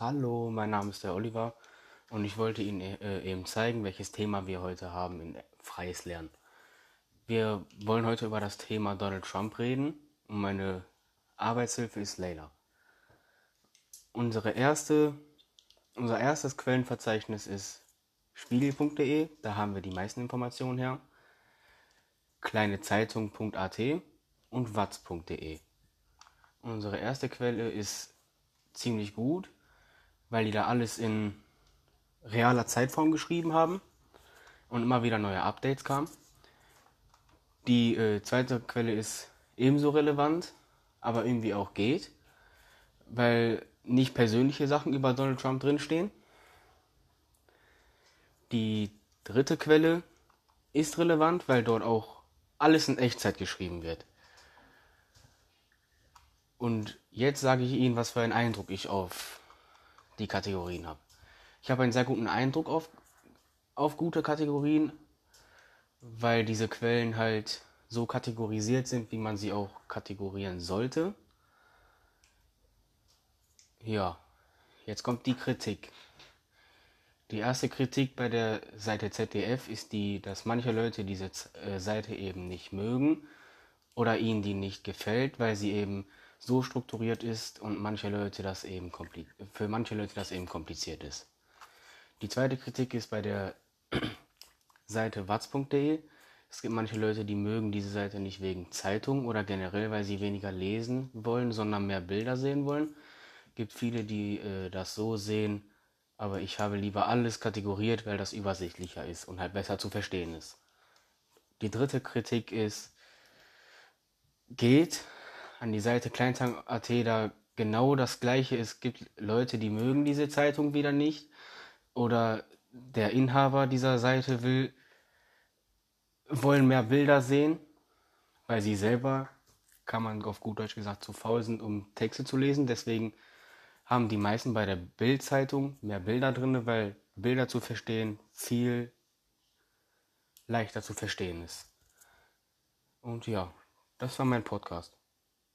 Hallo, mein Name ist der Oliver und ich wollte Ihnen äh, eben zeigen, welches Thema wir heute haben in Freies Lernen. Wir wollen heute über das Thema Donald Trump reden und meine Arbeitshilfe ist Leila. Unsere erste, unser erstes Quellenverzeichnis ist spiegel.de, da haben wir die meisten Informationen her, kleinezeitung.at und watz.de. Unsere erste Quelle ist ziemlich gut weil die da alles in realer Zeitform geschrieben haben und immer wieder neue Updates kamen. Die äh, zweite Quelle ist ebenso relevant, aber irgendwie auch geht, weil nicht persönliche Sachen über Donald Trump drinstehen. Die dritte Quelle ist relevant, weil dort auch alles in Echtzeit geschrieben wird. Und jetzt sage ich Ihnen, was für einen Eindruck ich auf die Kategorien habe. Ich habe einen sehr guten Eindruck auf, auf gute Kategorien, weil diese Quellen halt so kategorisiert sind, wie man sie auch kategorieren sollte. Ja, jetzt kommt die Kritik. Die erste Kritik bei der Seite ZDF ist die, dass manche Leute diese äh, Seite eben nicht mögen oder ihnen die nicht gefällt, weil sie eben so strukturiert ist und manche Leute das eben für manche Leute das eben kompliziert ist. Die zweite Kritik ist bei der Seite watz.de. Es gibt manche Leute, die mögen diese Seite nicht wegen Zeitung oder generell, weil sie weniger lesen wollen, sondern mehr Bilder sehen wollen. Es gibt viele, die äh, das so sehen, aber ich habe lieber alles kategoriert, weil das übersichtlicher ist und halt besser zu verstehen ist. Die dritte Kritik ist, geht, an die Seite Kleintang.at da genau das gleiche. Es gibt Leute, die mögen diese Zeitung wieder nicht. Oder der Inhaber dieser Seite will, wollen mehr Bilder sehen, weil sie selber, kann man auf gut Deutsch gesagt, zu faul sind, um Texte zu lesen. Deswegen haben die meisten bei der Bildzeitung mehr Bilder drin, weil Bilder zu verstehen viel leichter zu verstehen ist. Und ja, das war mein Podcast.